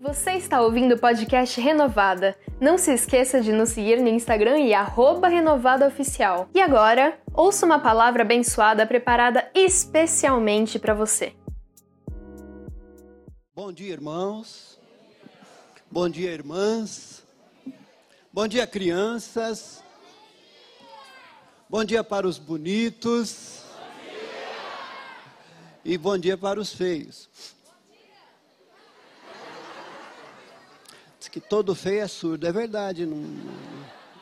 Você está ouvindo o podcast Renovada. Não se esqueça de nos seguir no Instagram e renovadaoficial. E agora, ouça uma palavra abençoada preparada especialmente para você. Bom dia, irmãos. Bom dia, irmãs. Bom dia, crianças. Bom dia para os bonitos. E bom dia para os feios. Diz que todo feio é surdo, é verdade. Não...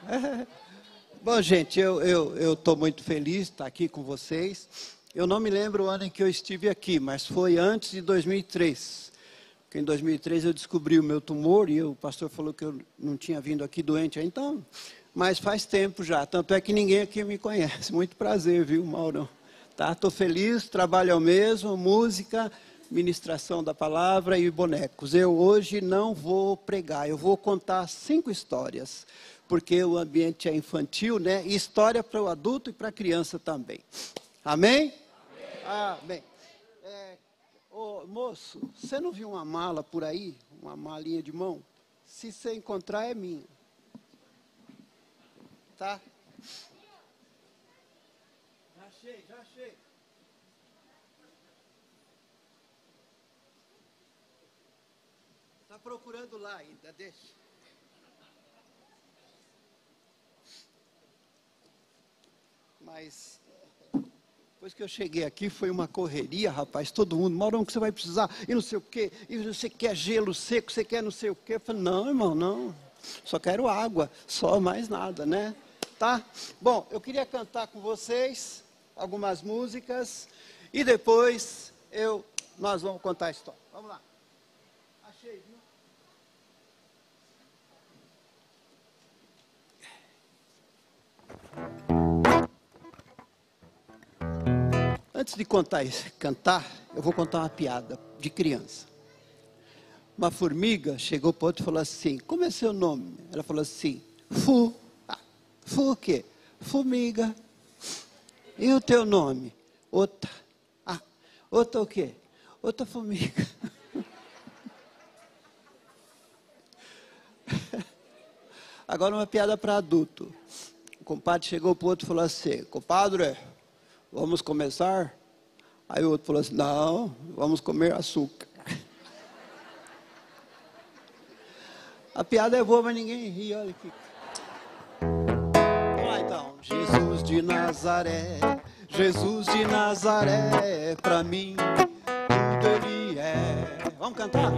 É. Bom, gente, eu estou eu, muito feliz de estar aqui com vocês. Eu não me lembro o ano em que eu estive aqui, mas foi antes de 2003. Porque em 2003 eu descobri o meu tumor e o pastor falou que eu não tinha vindo aqui doente. Então, mas faz tempo já. Tanto é que ninguém aqui me conhece. Muito prazer, viu, Maurão? Tá, estou feliz, trabalho ao mesmo, música, ministração da palavra e bonecos. Eu hoje não vou pregar, eu vou contar cinco histórias, porque o ambiente é infantil, né? E história para o adulto e para a criança também. Amém? Amém. Amém. É, ô, moço, você não viu uma mala por aí? Uma malinha de mão? Se você encontrar, é minha tá? Já achei, já achei. Tá procurando lá ainda, deixa. Mas depois que eu cheguei aqui, foi uma correria, rapaz. Todo mundo, Maurão, que você vai precisar? E não sei o quê. E você quer gelo seco, você quer não sei o quê. Eu falei, não, irmão, não. Só quero água, só mais nada, né? tá? Bom, eu queria cantar com vocês algumas músicas e depois eu nós vamos contar a história. Vamos lá. Antes de contar cantar, eu vou contar uma piada de criança. Uma formiga chegou para outro e falou assim: Como é seu nome? Ela falou assim: Fu. Fu o quê? Formiga. E o teu nome? Outra. Ah, outra o quê? Outra formiga. Agora uma piada para adulto. O compadre chegou para o outro e falou assim, compadre, vamos começar? Aí o outro falou assim, não, vamos comer açúcar. A piada é boa, mas ninguém ri, olha aqui. Jesus de Nazaré, Jesus de Nazaré, para mim tudo ele é. Vamos cantar?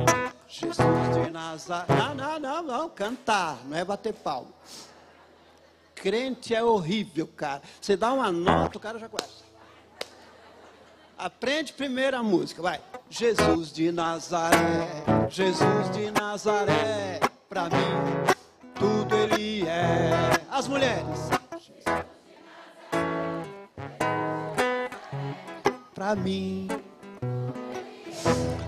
Jesus de Nazaré. Não, não, não, não, cantar, não é bater palmo. Crente é horrível, cara. Você dá uma nota, o cara já conhece. Aprende primeiro a música, vai. Jesus de Nazaré, Jesus de Nazaré, para mim tudo ele é. As mulheres. Para mim.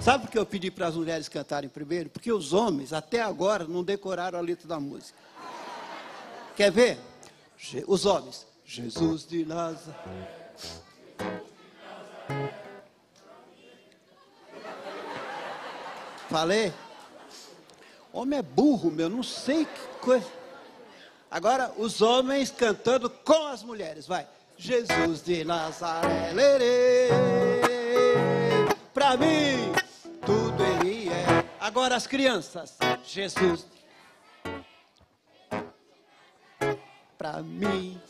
Sabe por que eu pedi para as mulheres cantarem primeiro? Porque os homens, até agora, não decoraram a letra da música. Quer ver? Os homens. Jesus de Nazaré. Falei? Homem é burro, meu, não sei que coisa. Agora, os homens cantando com as mulheres, vai. Jesus de Nazaré, lerê, pra mim tudo ele é. Agora as crianças, Jesus pra mim.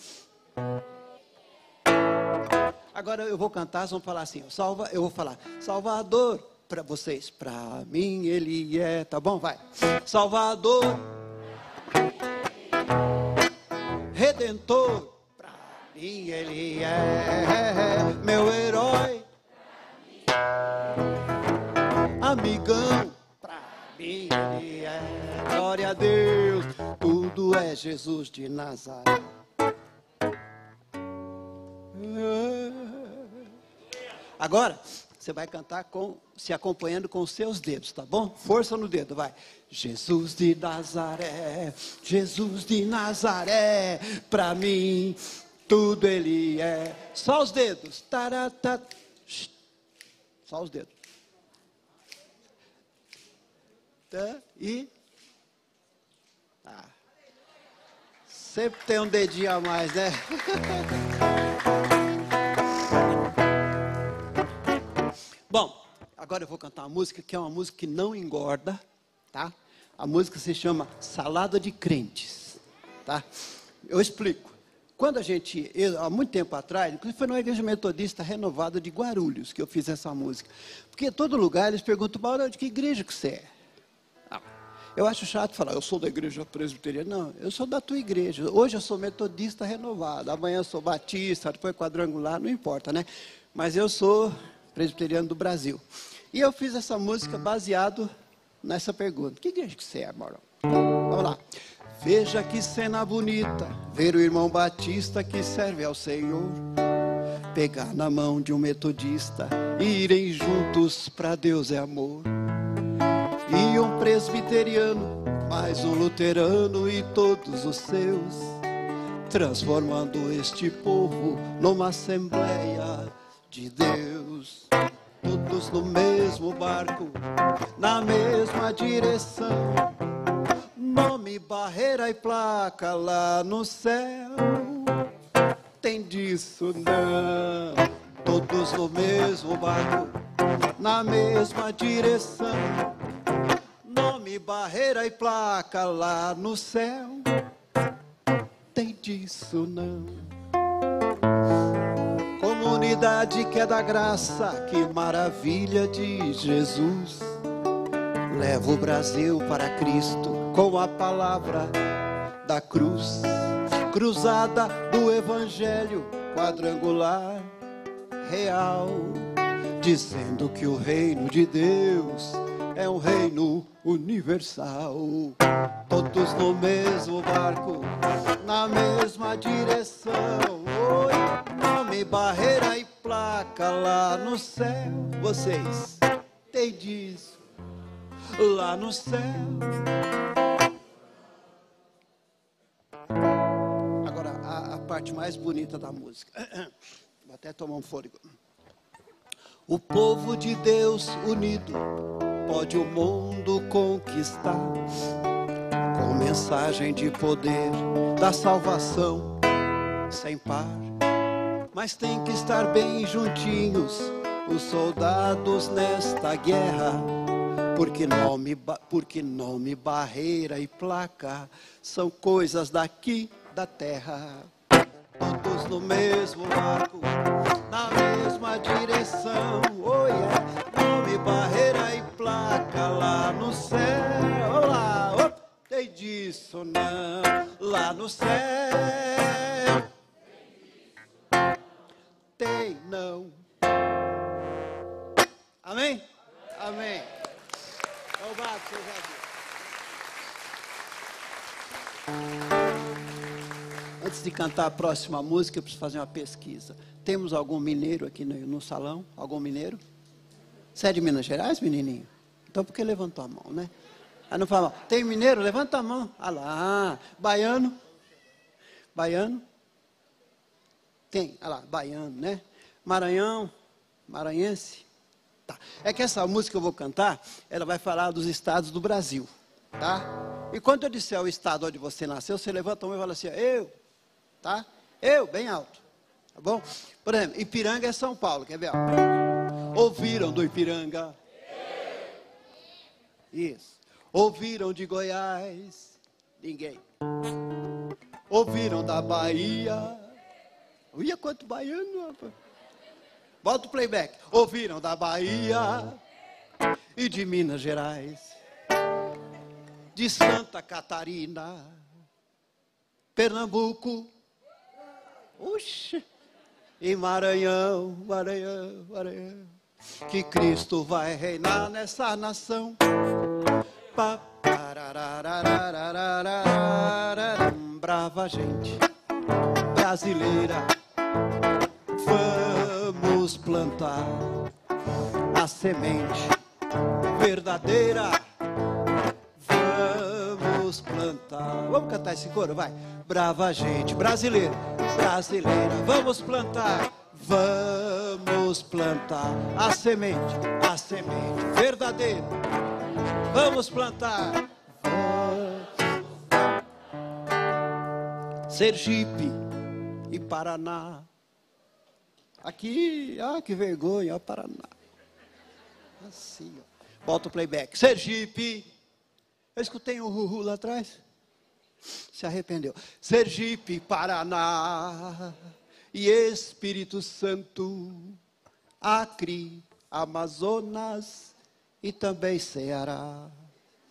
Agora eu vou cantar, vão falar assim, salva, eu vou falar, Salvador para vocês, para mim ele é, tá bom? Vai. Salvador Redentor, pra mim ele é meu herói. Amigão, pra mim ele é. Glória a Deus, é Jesus de Nazaré. Agora, você vai cantar com, se acompanhando com os seus dedos, tá bom? Força no dedo, vai. Jesus de Nazaré, Jesus de Nazaré, para mim tudo ele é. Só os dedos. Tarata. Só os dedos. E. Sempre tem um dedinho a mais, né? Bom, agora eu vou cantar uma música que é uma música que não engorda, tá? A música se chama Salada de Crentes, tá? Eu explico. Quando a gente, eu, há muito tempo atrás, inclusive foi numa igreja metodista renovada de Guarulhos que eu fiz essa música. Porque em todo lugar eles perguntam, Mauro, de que igreja que você é? Eu acho chato falar, eu sou da igreja presbiteriana. Não, eu sou da tua igreja. Hoje eu sou metodista renovado, amanhã eu sou batista, depois quadrangular, não importa, né? Mas eu sou presbiteriano do Brasil. E eu fiz essa música baseado nessa pergunta. Que igreja que você é, Mauro? Vamos lá. Veja que cena bonita, ver o irmão Batista que serve ao Senhor, pegar na mão de um metodista e irem juntos para Deus é amor. Presbiteriano, mais um luterano e todos os seus, transformando este povo numa assembleia de Deus. Todos no mesmo barco, na mesma direção nome, barreira e placa lá no céu. Tem disso não, todos no mesmo barco, na mesma direção. Nome, barreira e placa lá no céu. Tem disso não. Comunidade que é da graça, que maravilha de Jesus. Leva o Brasil para Cristo com a palavra da cruz, cruzada do Evangelho quadrangular real, dizendo que o reino de Deus é um reino universal. Todos no mesmo barco, na mesma direção. Oi, nome, barreira e placa lá no céu. Vocês têm disso lá no céu. parte mais bonita da música. Vou até tomar um fôlego. O povo de Deus unido pode o mundo conquistar com mensagem de poder da salvação sem par. Mas tem que estar bem juntinhos os soldados nesta guerra. Porque nome, porque nome, barreira e placa são coisas daqui da terra todos no mesmo barco, na mesma direção. Oh yeah, nome, barreira e placa lá no céu. Olá, oh, tem disso não, lá no céu. Tem não. Amém? Amém. Deus. Antes de cantar a próxima música, eu preciso fazer uma pesquisa. Temos algum mineiro aqui no, no salão? Algum mineiro? Você é de Minas Gerais, menininho? Então por que levantou a mão, né? Ah, não fala, tem mineiro? Levanta a mão. Ah lá, baiano? Baiano? Tem, ah lá, baiano, né? Maranhão? Maranhense? Tá. É que essa música que eu vou cantar, ela vai falar dos estados do Brasil, tá? E quando eu disser o estado onde você nasceu, você levanta a mão e fala assim, eu tá? Eu, bem alto, tá bom? Por exemplo, Ipiranga é São Paulo, quer ver? Ouviram do Ipiranga? Isso. Ouviram de Goiás? Ninguém. Ouviram da Bahia? Olha quanto baiano, rapaz. Bota o playback. Ouviram da Bahia e de Minas Gerais, de Santa Catarina, Pernambuco, Oxe, e Maranhão, Maranhão, Maranhão, que Cristo vai reinar nessa nação. Brava gente brasileira, vamos plantar a semente verdadeira. Vamos plantar. Vamos cantar esse coro, vai. Brava gente brasileira brasileira. Vamos plantar, vamos plantar a semente, a semente verdadeira. Vamos plantar. Sergipe e Paraná. Aqui, ah, que vergonha, Paraná. Assim, ó. Bota o playback. Sergipe. Eu escutei um ruhu lá atrás. Se arrependeu. Sergipe, Paraná e Espírito Santo. Acre, Amazonas e também Ceará.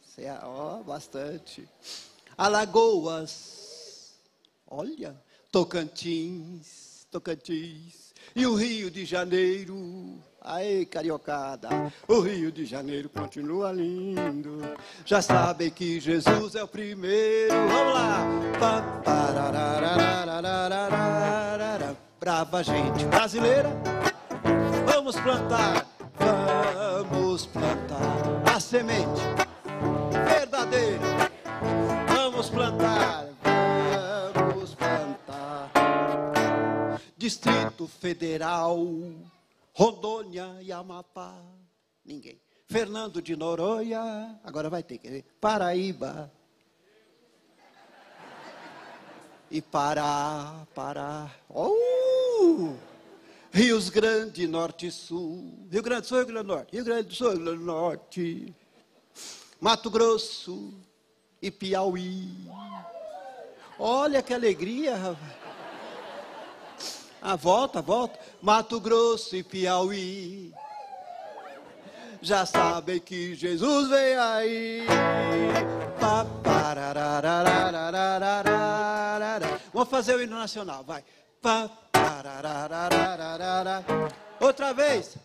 Ceará, ó, bastante. Alagoas. Olha, Tocantins, Tocantins. E o Rio de Janeiro. Aí, cariocada, o Rio de Janeiro continua lindo. Já sabem que Jesus é o primeiro. Vamos lá. Brava gente brasileira. Vamos plantar, vamos plantar a semente verdadeira. Vamos plantar, vamos plantar. Distrito Federal Rondônia e Amapá, ninguém. Fernando de Noronha, agora vai ter que ver. Paraíba. E Pará, Pará. Oh! Rios Grande, Norte e Sul. Rio Grande do Sul, Rio Grande do Norte. Rio Grande do Sul, Rio Grande do Norte. Mato Grosso e Piauí. Olha que alegria, rapaz. Ah, volta, volta. Mato Grosso e Piauí. Já sabem que Jesus vem aí. Vamos fazer o hino nacional, vai. Outra vez.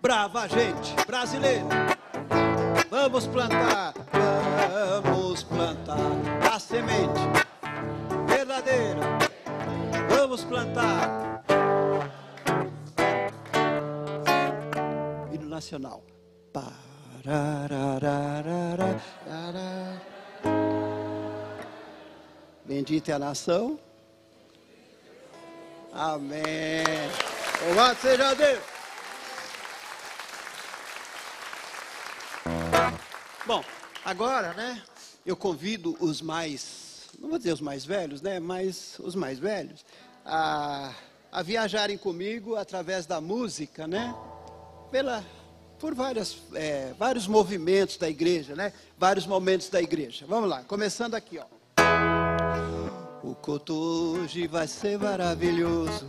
Brava gente brasileira. Vamos plantar, vamos plantar a semente Vamos plantar. Hino nacional. Bendita é a nação. Amém. Louvado seja Deus. Bom, agora, né? Eu convido os mais não vou dizer os mais velhos, né, mas os mais velhos, a, a viajarem comigo através da música, né, pela, por várias, é, vários movimentos da igreja, né, vários momentos da igreja. Vamos lá, começando aqui, ó. O culto hoje vai ser maravilhoso,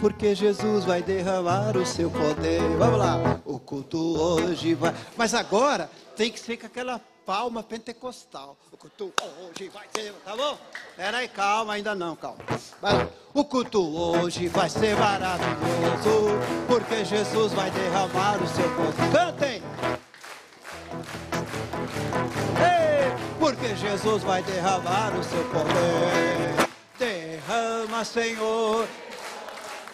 porque Jesus vai derramar o seu poder. Vamos lá, o culto hoje vai. Mas agora tem que ser com aquela palma pentecostal. O culto hoje vai ser, tá bom? Pera aí, calma, ainda não, calma. o culto hoje vai ser maravilhoso, porque Jesus vai derramar o seu poder. Cantem! Ei, porque Jesus vai derramar o seu poder. Derrama, Senhor.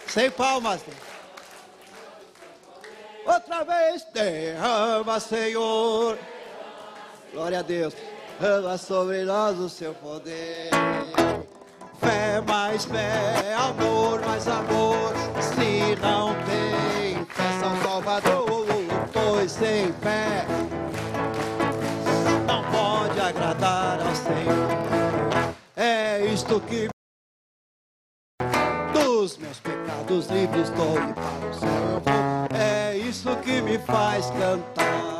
Sem palmas. Outra vez, derrama, Senhor. Glória a Deus. Ama sobre nós o seu poder. Fé mais fé, amor mais amor. Se não tem fé, São Salvador, pois sem fé não pode agradar ao Senhor. É isto que dos meus pecados livres estou para o céu. É isso que me faz cantar.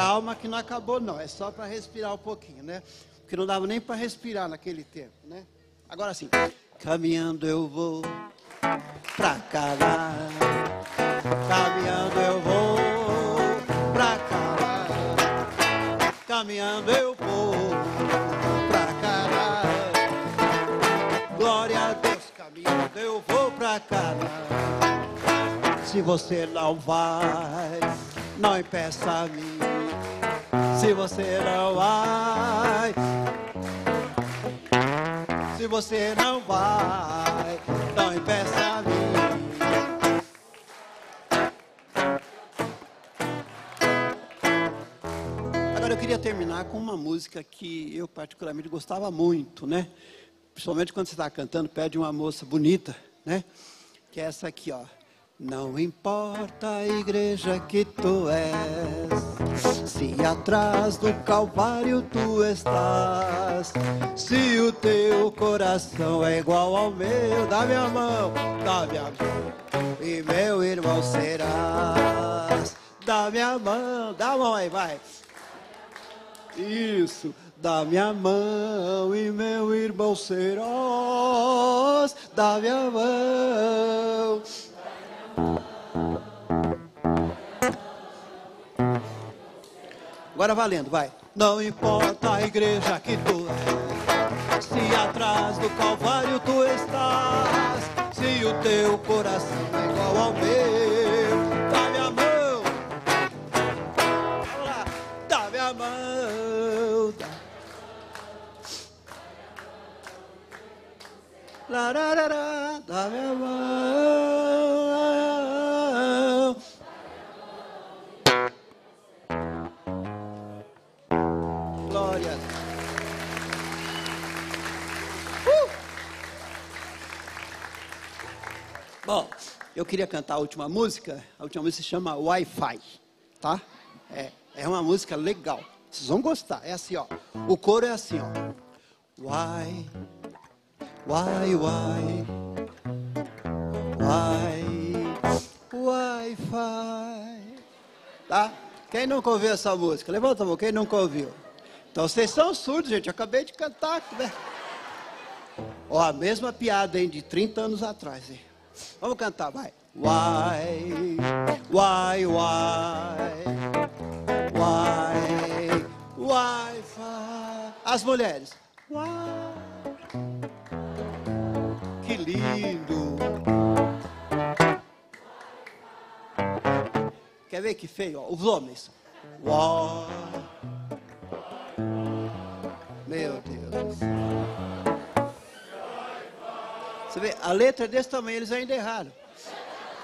Calma que não acabou não, é só para respirar um pouquinho, né? Porque não dava nem para respirar naquele tempo, né? Agora sim. Caminhando eu vou pra cá. Caminhando eu vou pra cá. Caminhando eu vou pra cá. Glória a Deus, caminhando eu vou pra cá. Se você não vai, não impeça a mim se você não vai. Se você não vai, não impeça a mim. Agora eu queria terminar com uma música que eu particularmente gostava muito, né? Principalmente quando você está cantando, pede uma moça bonita, né? Que é essa aqui, ó. Não importa a igreja que tu és, se atrás do Calvário tu estás, se o teu coração é igual ao meu, dá minha mão, dá minha mão, e meu irmão serás. Dá minha mão, dá a mão aí, vai. Isso, dá minha mão e meu irmão serás. Dá minha mão. Agora valendo, vai. Não importa a igreja que tu és, se atrás do Calvário tu estás, se o teu coração é igual ao meu, dá minha mão. Vamos lá, dá minha mão. Dá. Lararara, dá minha mão. Eu queria cantar a última música. A última música se chama Wi-Fi, tá? É, é uma música legal. Vocês vão gostar. É assim, ó. O coro é assim, ó. Why, why, why, why, Wi-Fi. Tá? Quem nunca ouviu essa música? Levanta a mão, quem nunca ouviu? Então vocês são surdos, gente. Eu acabei de cantar, né? Ó, a mesma piada, hein, de 30 anos atrás, hein? Vamos cantar, vai. Why, why, why, why, Wi-Fi. As mulheres. Why. Que lindo. Quer ver que feio? Os homens. Why. Meu Deus. Você vê, a letra é desse tamanho, eles ainda erraram.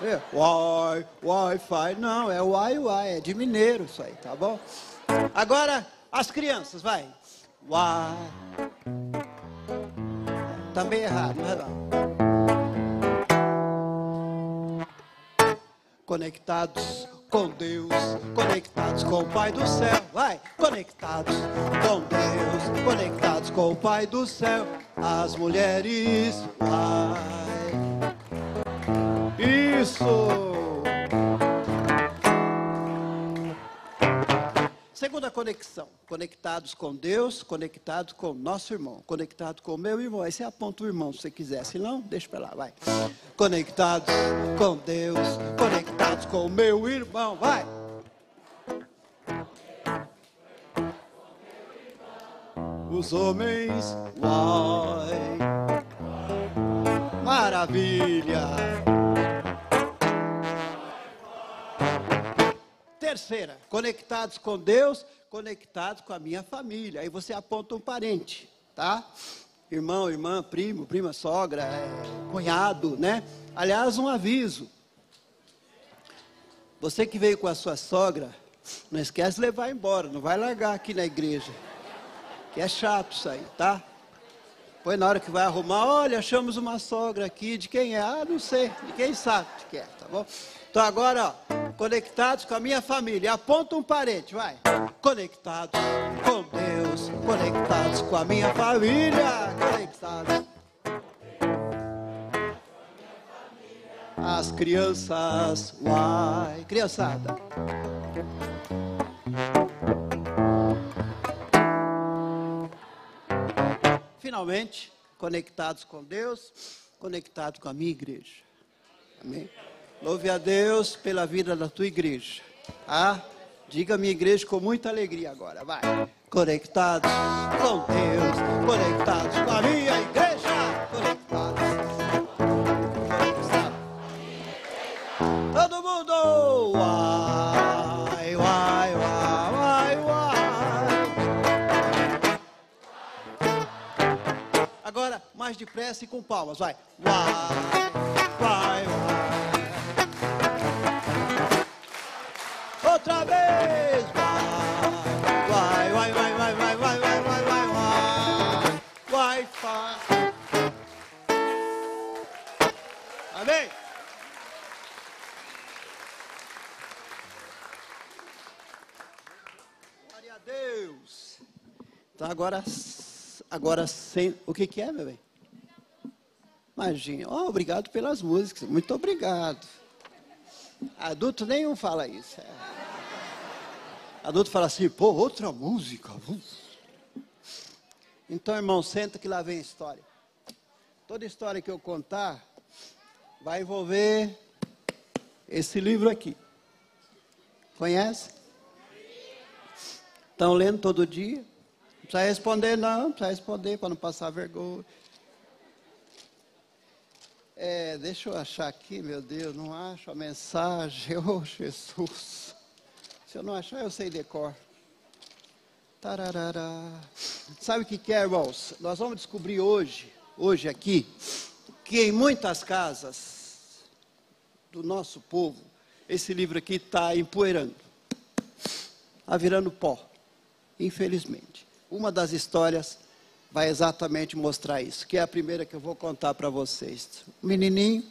Vê? Wi, Wi-Fi. Não, é Wi, Wi, é de mineiro isso aí, tá bom? Agora, as crianças, vai. Wi. Também errado, não é não? Conectados com Deus, conectados com o Pai do céu, vai, conectados com Deus, conectados com o Pai do céu, as mulheres, vai, isso. Segunda conexão, conectados com Deus, conectados com nosso irmão, conectado com meu irmão. Aí você aponta o irmão se você quiser, se não, deixa pra lá, vai. Conectados com Deus, conectados com meu irmão, vai. Os homens, vai. Maravilha. Terceira, conectados com Deus, conectados com a minha família. Aí você aponta um parente, tá? Irmão, irmã, primo, prima, sogra, é, cunhado, né? Aliás, um aviso. Você que veio com a sua sogra, não esquece de levar embora, não vai largar aqui na igreja. Que é chato isso aí, tá? Depois na hora que vai arrumar, olha, achamos uma sogra aqui, de quem é? Ah, não sei, quem sabe de quem é, tá bom? Então agora, ó, conectados com a minha família. Aponta um parente, vai. Conectados com Deus, conectados com a minha família, conectados. As crianças, uai, criançada. Finalmente, conectados com Deus, conectados com a minha igreja. Amém? Louve a Deus pela vida da tua igreja. Ah, diga minha igreja com muita alegria agora, vai. Conectados com Deus, conectados com a minha igreja, cresce com palmas, vai. Uai, vai, vai. Outra vez, vai, vai, vai, vai, vai, vai, vai, vai, vai, vai, vai, vai. Amém? Glória a Deus. Então agora, agora sem, o que que é, meu bem? Imagina. Oh, obrigado pelas músicas. Muito obrigado. Adulto nenhum fala isso. É. Adulto fala assim, pô, outra música. Então, irmão, senta que lá vem a história. Toda história que eu contar vai envolver esse livro aqui. Conhece? Estão lendo todo dia? Não precisa responder, não, não precisa responder para não passar vergonha. É, deixa eu achar aqui, meu Deus, não acho a mensagem. Oh, Jesus. Se eu não achar, eu sei decor. Tararara. Sabe o que, é, irmãos? Nós vamos descobrir hoje, hoje aqui, que em muitas casas do nosso povo, esse livro aqui está empoeirando, está virando pó, infelizmente. Uma das histórias vai exatamente mostrar isso, que é a primeira que eu vou contar para vocês. Menininho,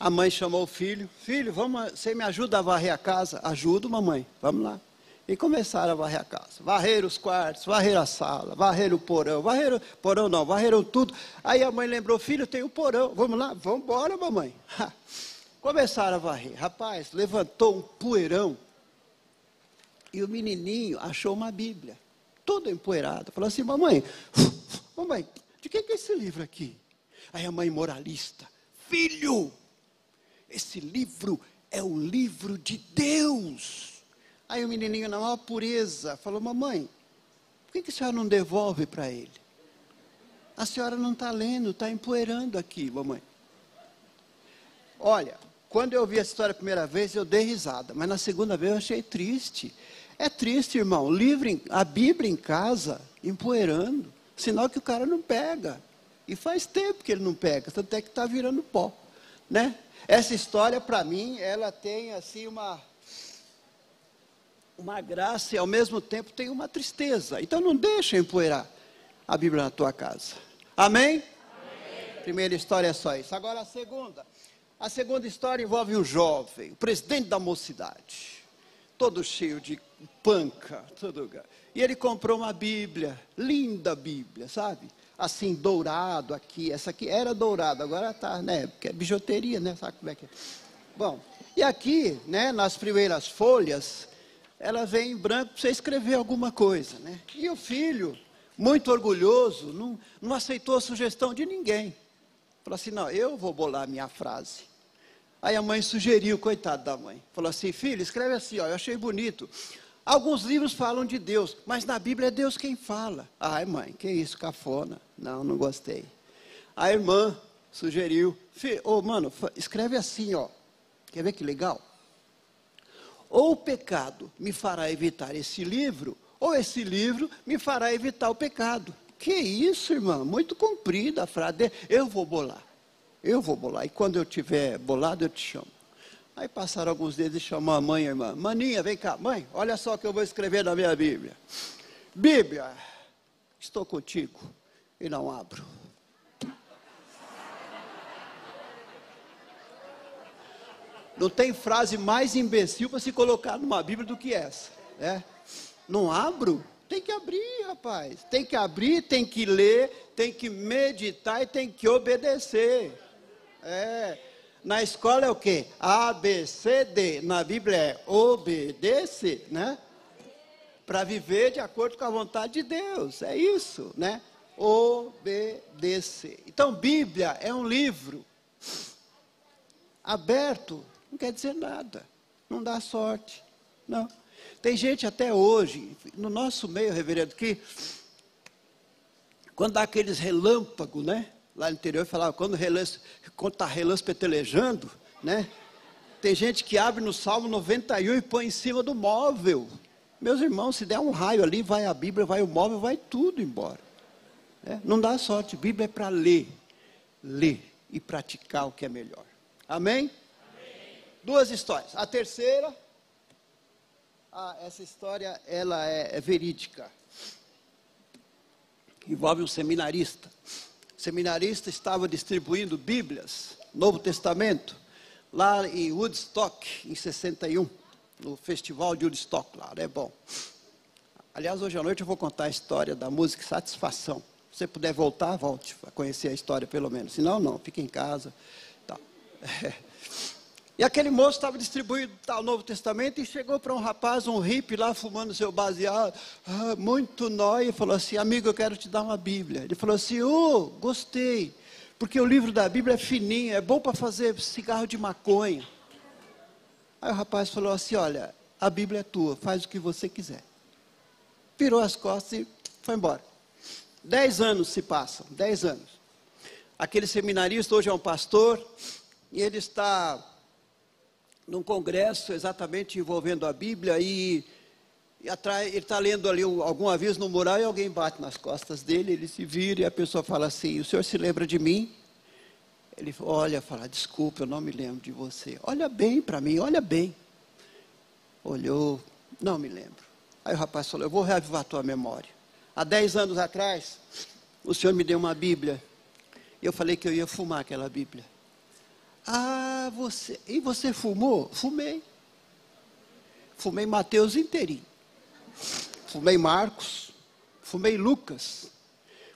a mãe chamou o filho, filho, vamos, você me ajuda a varrer a casa? Ajudo, mamãe, vamos lá. E começaram a varrer a casa. Varreram os quartos, varreram a sala, varreram o porão, varreram, porão não, varreram tudo. Aí a mãe lembrou, filho, tem o porão, vamos lá, vamos embora, mamãe. Começaram a varrer. Rapaz, levantou um poeirão e o menininho achou uma Bíblia todo empoeirado. Falou assim: Mamãe, mamãe, de que é esse livro aqui? Aí a mãe moralista: Filho, esse livro é o livro de Deus. Aí o menininho, na maior pureza, falou: Mamãe, por que, a senhora não devolve para ele? A senhora não está lendo, está empoeirando aqui, mamãe. Olha, quando eu ouvi essa história a primeira vez, eu dei risada, mas na segunda vez eu achei triste. É triste, irmão. Livre, a Bíblia em casa, empoeirando. Sinal que o cara não pega. E faz tempo que ele não pega, tanto é que está virando pó. Né? Essa história, para mim, ela tem assim uma, uma graça e ao mesmo tempo tem uma tristeza. Então não deixa empoeirar a Bíblia na tua casa. Amém? Amém? Primeira história é só isso. Agora a segunda. A segunda história envolve um jovem, o presidente da mocidade todo cheio de panca, todo. E ele comprou uma Bíblia, linda Bíblia, sabe? Assim, dourado aqui. Essa aqui era dourado, agora está, né? Porque é bijuteria, né? Sabe como é que é? Bom, e aqui, né, nas primeiras folhas, ela vem em branco para você escrever alguma coisa, né? E o filho, muito orgulhoso, não, não aceitou a sugestão de ninguém. Falou assim: não, eu vou bolar minha frase. Aí a mãe sugeriu, coitado da mãe. Falou assim: filho, escreve assim, ó, eu achei bonito. Alguns livros falam de Deus, mas na Bíblia é Deus quem fala. Ai, mãe, que isso, cafona. Não, não gostei. A irmã sugeriu: oh, mano, escreve assim, ó. Quer ver que legal? Ou o pecado me fará evitar esse livro, ou esse livro me fará evitar o pecado. Que isso, irmã? Muito comprida a frase. Eu vou bolar. Eu vou bolar. E quando eu tiver bolado, eu te chamo. Aí passaram alguns dias e chamou a mãe e a irmã. Maninha, vem cá. Mãe, olha só o que eu vou escrever na minha Bíblia. Bíblia, estou contigo e não abro. Não tem frase mais imbecil para se colocar numa Bíblia do que essa. Né? Não abro? Tem que abrir, rapaz. Tem que abrir, tem que ler, tem que meditar e tem que obedecer. É. Na escola é o quê? A, B, C, D. Na Bíblia é obedecer, né? Para viver de acordo com a vontade de Deus. É isso, né? Obedecer. Então, Bíblia é um livro aberto, não quer dizer nada. Não dá sorte. Não. Tem gente até hoje, no nosso meio, reverendo, que quando dá aqueles relâmpagos, né? Lá no interior falava, quando está relance petelejando, né? Tem gente que abre no Salmo 91 e põe em cima do móvel. Meus irmãos, se der um raio ali, vai a Bíblia, vai o móvel, vai tudo embora. É, não dá sorte, Bíblia é para ler, ler e praticar o que é melhor. Amém? Amém? Duas histórias. A terceira, ah, essa história ela é, é verídica. Envolve um seminarista seminarista estava distribuindo Bíblias, Novo Testamento, lá em Woodstock, em 61, no festival de Woodstock lá, é bom. Aliás, hoje à noite eu vou contar a história da música Satisfação. Se você puder voltar, volte a conhecer a história pelo menos. Se não, não, fique em casa. Tá. É. E aquele moço estava distribuindo o Novo Testamento e chegou para um rapaz, um hippie lá fumando seu baseado, ah, muito nóia, e falou assim: Amigo, eu quero te dar uma Bíblia. Ele falou assim: Oh, gostei, porque o livro da Bíblia é fininho, é bom para fazer cigarro de maconha. Aí o rapaz falou assim: Olha, a Bíblia é tua, faz o que você quiser. Virou as costas e foi embora. Dez anos se passam, dez anos. Aquele seminarista hoje é um pastor e ele está num congresso exatamente envolvendo a Bíblia e, e atrai, ele está lendo ali algum aviso no mural e alguém bate nas costas dele, ele se vira e a pessoa fala assim, o senhor se lembra de mim? Ele olha, fala, desculpa, eu não me lembro de você. Olha bem para mim, olha bem. Olhou, não me lembro. Aí o rapaz falou, eu vou reavivar a tua memória. Há dez anos atrás, o senhor me deu uma Bíblia. Eu falei que eu ia fumar aquela Bíblia. Ah, você. E você fumou? Fumei. Fumei Mateus inteirinho. Fumei Marcos. Fumei Lucas.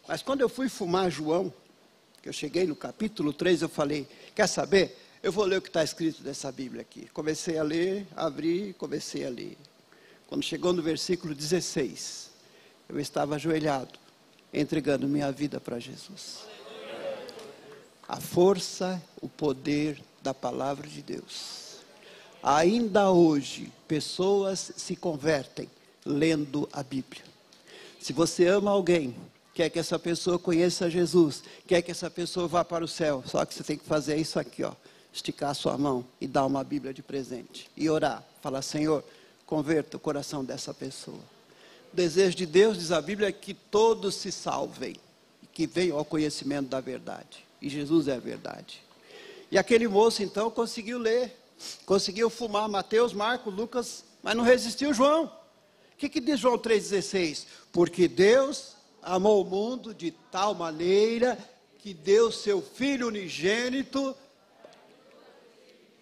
Mas quando eu fui fumar João, que eu cheguei no capítulo 3, eu falei: Quer saber? Eu vou ler o que está escrito nessa Bíblia aqui. Comecei a ler, abri, comecei a ler. Quando chegou no versículo 16, eu estava ajoelhado, entregando minha vida para Jesus a força, o poder da palavra de Deus. Ainda hoje, pessoas se convertem lendo a Bíblia. Se você ama alguém, quer que essa pessoa conheça Jesus, quer que essa pessoa vá para o céu, só que você tem que fazer isso aqui, ó, esticar a sua mão e dar uma Bíblia de presente e orar, falar: Senhor, converta o coração dessa pessoa. O desejo de Deus, diz a Bíblia, é que todos se salvem, que venham ao conhecimento da verdade. E Jesus é a verdade. E aquele moço então conseguiu ler, conseguiu fumar Mateus, Marcos, Lucas, mas não resistiu João. O que, que diz João 3,16? Porque Deus amou o mundo de tal maneira que deu seu Filho unigênito,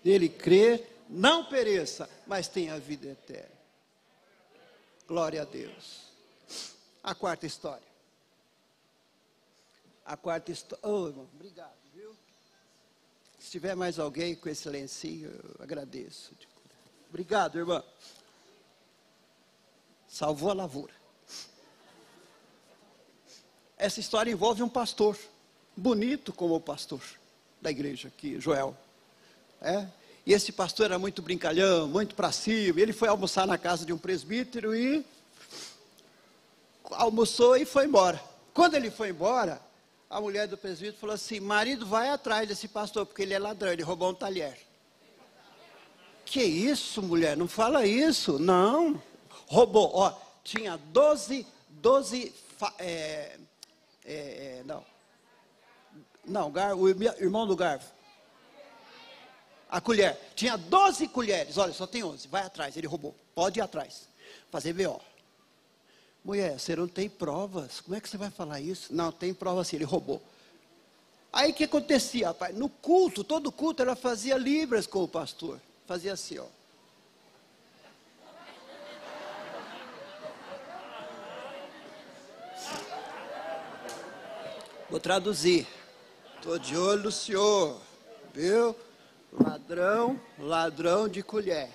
dele crer, não pereça, mas tenha vida eterna. Glória a Deus. A quarta história. A quarta história. Oh, irmão, obrigado, viu? Se tiver mais alguém com esse lencinho, eu agradeço. Obrigado, irmã. Salvou a lavoura. Essa história envolve um pastor, bonito como o pastor da igreja aqui, Joel. É? E esse pastor era muito brincalhão, muito para cima. Ele foi almoçar na casa de um presbítero e almoçou e foi embora. Quando ele foi embora, a mulher do presbítero falou assim: marido, vai atrás desse pastor, porque ele é ladrão, ele roubou um talher. Que isso, mulher? Não fala isso. Não. Roubou. Ó, tinha 12, 12, é, é, não. Não, o irmão do garfo. A colher. Tinha 12 colheres. Olha, só tem 11. Vai atrás. Ele roubou. Pode ir atrás. Fazer B.O. Mulher, você não tem provas. Como é que você vai falar isso? Não, tem prova sim, ele roubou. Aí o que acontecia, rapaz? No culto, todo culto, ela fazia libras com o pastor. Fazia assim, ó. Vou traduzir. Estou de olho no senhor. Viu? Ladrão, ladrão de colher.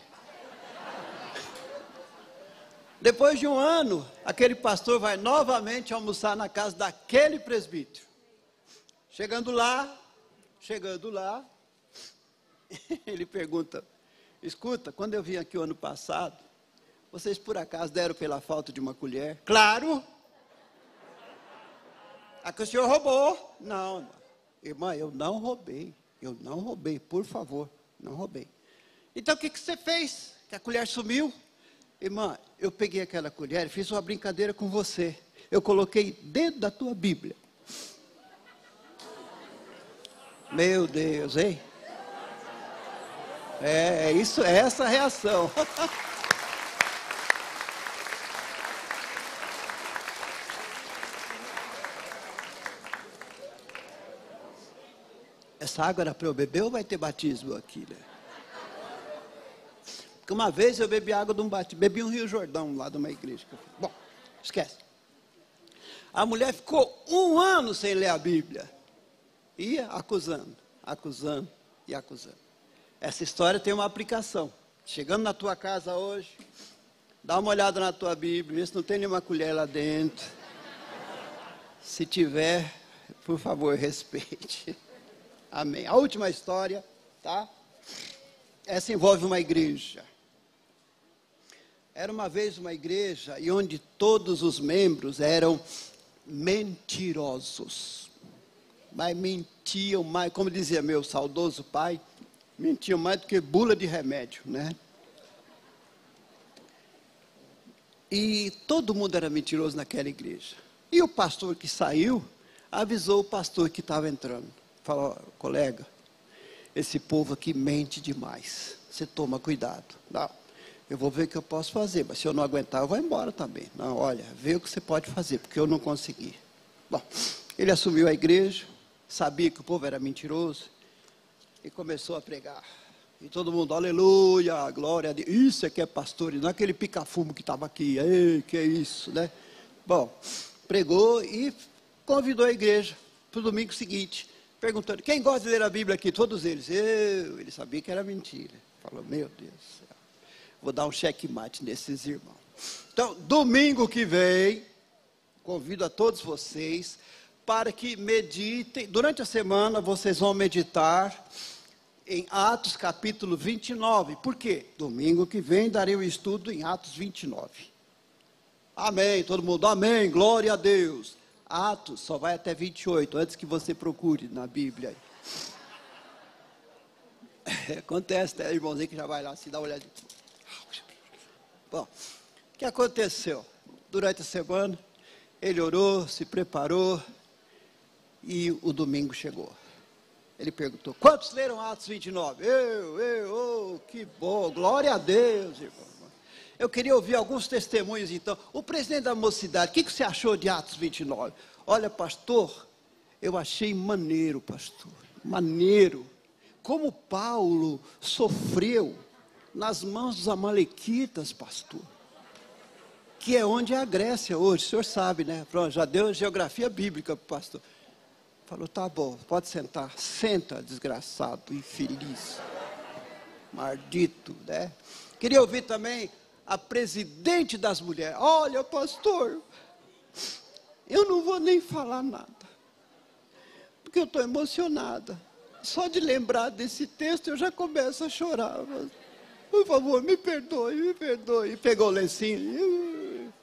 Depois de um ano, aquele pastor vai novamente almoçar na casa daquele presbítero. Chegando lá, chegando lá, ele pergunta: Escuta, quando eu vim aqui o ano passado, vocês por acaso deram pela falta de uma colher? Claro! A que o senhor roubou? Não, irmã, eu não roubei. Eu não roubei, por favor, não roubei. Então o que, que você fez? Que a colher sumiu? Irmã, eu peguei aquela colher e fiz uma brincadeira com você. Eu coloquei dentro da tua Bíblia. Meu Deus, hein? É, é isso, é essa a reação. Essa água era para eu beber ou vai ter batismo aqui, né? Porque uma vez eu bebi água de um batismo, bebi um Rio Jordão lá de uma igreja. Bom, Esquece. A mulher ficou um ano sem ler a Bíblia. Ia acusando, acusando e acusando. Essa história tem uma aplicação. Chegando na tua casa hoje, dá uma olhada na tua Bíblia, vê se não tem nenhuma colher lá dentro. Se tiver, por favor, respeite. Amém. A última história, tá? Essa envolve uma igreja. Era uma vez uma igreja e onde todos os membros eram mentirosos. Mas mentiam mais, como dizia meu saudoso pai, mentiam mais do que bula de remédio, né? E todo mundo era mentiroso naquela igreja. E o pastor que saiu avisou o pastor que estava entrando. Falou, colega, esse povo aqui mente demais. Você toma cuidado. Não, eu vou ver o que eu posso fazer, mas se eu não aguentar, eu vou embora também. Não, olha, vê o que você pode fazer, porque eu não consegui. Bom, ele assumiu a igreja, sabia que o povo era mentiroso, e começou a pregar. E todo mundo, aleluia, glória a Deus. Isso é que é pastor, e não é aquele pica-fumo que estava aqui. Ei, que é isso, né? Bom, pregou e convidou a igreja para o domingo seguinte, perguntando: quem gosta de ler a Bíblia aqui? Todos eles. Eu, ele sabia que era mentira. Falou: meu Deus vou dar um checkmate nesses irmãos. Então, domingo que vem, convido a todos vocês para que meditem. Durante a semana, vocês vão meditar em Atos capítulo 29. Por quê? Domingo que vem darei o estudo em Atos 29. Amém. Todo mundo, amém. Glória a Deus. Atos só vai até 28, antes que você procure na Bíblia. Acontece, né, irmãozinho que já vai lá, se dá uma olhadinha. Bom, o que aconteceu? Durante a semana, ele orou, se preparou e o domingo chegou. Ele perguntou: quantos leram Atos 29? Eu, eu, oh, que bom, glória a Deus, irmão. Eu queria ouvir alguns testemunhos, então. O presidente da mocidade, o que, que você achou de Atos 29? Olha, pastor, eu achei maneiro, pastor, maneiro. Como Paulo sofreu nas mãos dos amalequitas, pastor. Que é onde é a Grécia hoje, o senhor sabe, né? Pronto, já deu geografia bíblica para o pastor. Falou, tá bom, pode sentar. Senta, desgraçado, infeliz. Maldito, né? Queria ouvir também a presidente das mulheres. Olha, pastor, eu não vou nem falar nada, porque eu estou emocionada. Só de lembrar desse texto eu já começo a chorar. Por favor, me perdoe, me perdoe. E pegou o lencinho.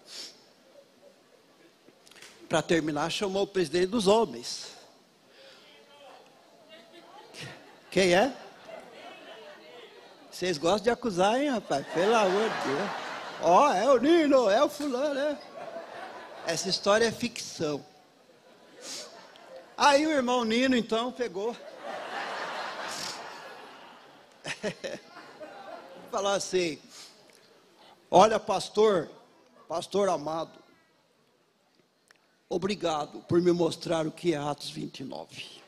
Para terminar, chamou o presidente dos homens. Quem é? Vocês gostam de acusar, hein, rapaz? Pelo amor de Deus. Ó, oh, é o Nino, é o fulano, né? Essa história é ficção. Aí o irmão Nino, então, pegou. Falou assim: Olha, pastor, pastor amado, obrigado por me mostrar o que é Atos 29.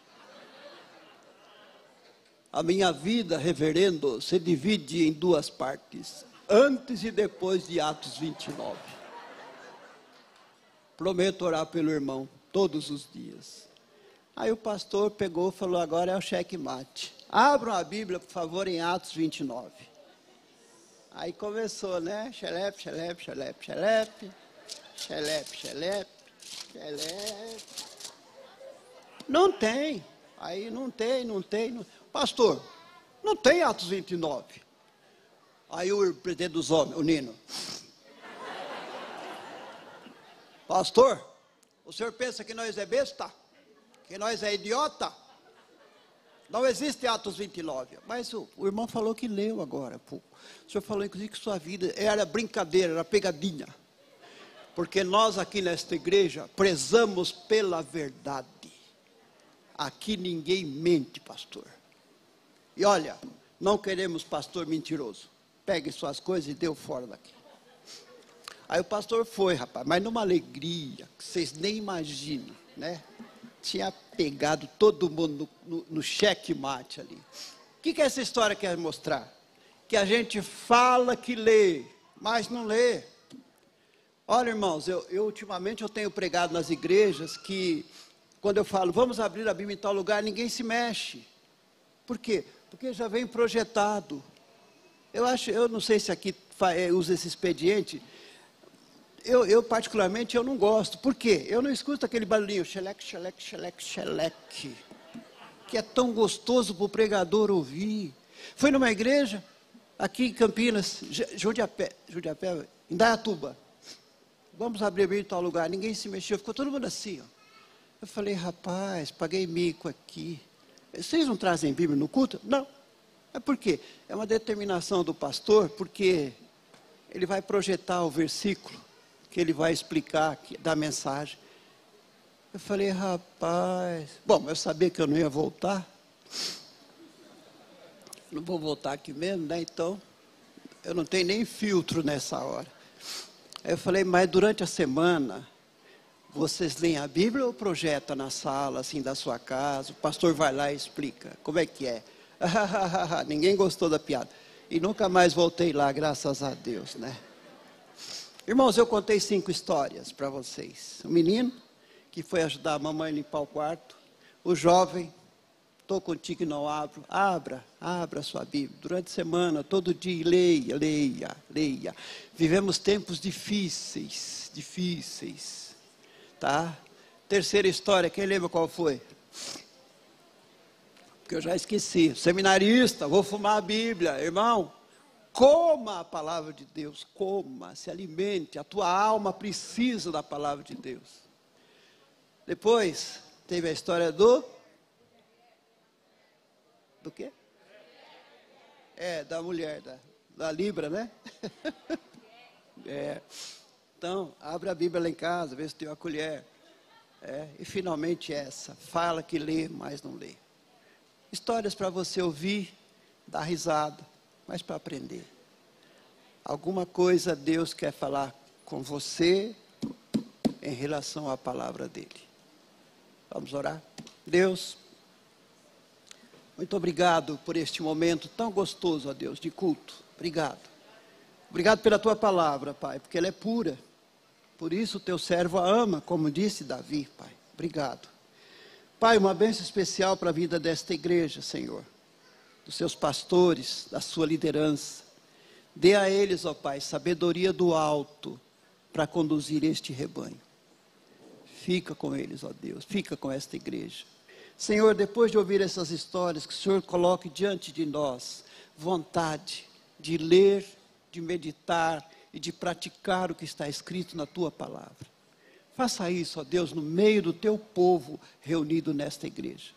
A minha vida, reverendo, se divide em duas partes, antes e depois de Atos 29. Prometo orar pelo irmão todos os dias. Aí o pastor pegou e falou: agora é o cheque-mate. Abram a Bíblia, por favor, em Atos 29. Aí começou, né? Xelepe, xelepe, xelepe, xelepe. Xelepe, xelepe, xelepe. Não tem. Aí não tem, não tem. Não... Pastor, não tem Atos 29. Aí o presidente dos homens, o Nino. Pastor, o senhor pensa que nós é besta? Que nós é idiota? Não existe Atos 29. Mas o, o irmão falou que leu agora. O senhor falou, inclusive, que sua vida era brincadeira, era pegadinha. Porque nós aqui nesta igreja prezamos pela verdade. Aqui ninguém mente, pastor. E olha, não queremos pastor mentiroso. Pegue suas coisas e deu fora daqui. Aí o pastor foi, rapaz, mas numa alegria, que vocês nem imaginam, né? Tinha pegado todo mundo no, cheque-mate ali. O que, que essa história quer mostrar? Que a gente fala que lê, mas não lê. Olha, irmãos, eu, eu ultimamente eu tenho pregado nas igrejas que quando eu falo, vamos abrir a Bíblia em tal lugar, ninguém se mexe. Por quê? Porque já vem projetado. Eu acho, eu não sei se aqui eh, usa esse expediente. Eu, eu, particularmente, eu não gosto. Por quê? Eu não escuto aquele barulhinho, xeleque, xeleque, xeleque, xeleque, que é tão gostoso para o pregador ouvir. Foi numa igreja, aqui em Campinas, Jundiapé, Jundiapé, em. Vamos abrir em tal lugar. Ninguém se mexeu, ficou todo mundo assim. Ó. Eu falei, rapaz, paguei mico aqui. Vocês não trazem Bíblia no culto? Não. É por quê? É uma determinação do pastor, porque ele vai projetar o versículo que ele vai explicar da mensagem. Eu falei, rapaz, bom, eu sabia que eu não ia voltar. Não vou voltar aqui mesmo, né? Então, eu não tenho nem filtro nessa hora. Aí eu falei, mas durante a semana, vocês leem a Bíblia ou projeta na sala, assim, da sua casa? O pastor vai lá e explica. Como é que é? Ninguém gostou da piada. E nunca mais voltei lá, graças a Deus, né? Irmãos, eu contei cinco histórias para vocês. O menino que foi ajudar a mamãe a limpar o quarto. O jovem, estou contigo e não abro. Abra, abra sua Bíblia. Durante a semana, todo dia, leia, leia, leia. Vivemos tempos difíceis, difíceis Tá? Terceira história, quem lembra qual foi? Porque eu já esqueci. Seminarista, vou fumar a Bíblia. Irmão, coma a palavra de Deus, coma, se alimente. A tua alma precisa da palavra de Deus. Depois, teve a história do. Do quê? É, da mulher, da, da Libra, né? é. Então, abre a Bíblia lá em casa, vê se tem uma colher. É, e finalmente essa, fala que lê, mas não lê. Histórias para você ouvir, dar risada, mas para aprender. Alguma coisa Deus quer falar com você em relação à palavra dele. Vamos orar? Deus, muito obrigado por este momento tão gostoso, ó Deus, de culto. Obrigado. Obrigado pela tua palavra, Pai, porque ela é pura. Por isso o teu servo a ama, como disse Davi, Pai. Obrigado. Pai, uma bênção especial para a vida desta igreja, Senhor. Dos seus pastores, da sua liderança. Dê a eles, ó Pai, sabedoria do alto para conduzir este rebanho. Fica com eles, ó Deus. Fica com esta igreja. Senhor, depois de ouvir essas histórias, que o Senhor coloque diante de nós vontade de ler, de meditar e de praticar o que está escrito na tua palavra. Faça isso, ó Deus, no meio do teu povo reunido nesta igreja.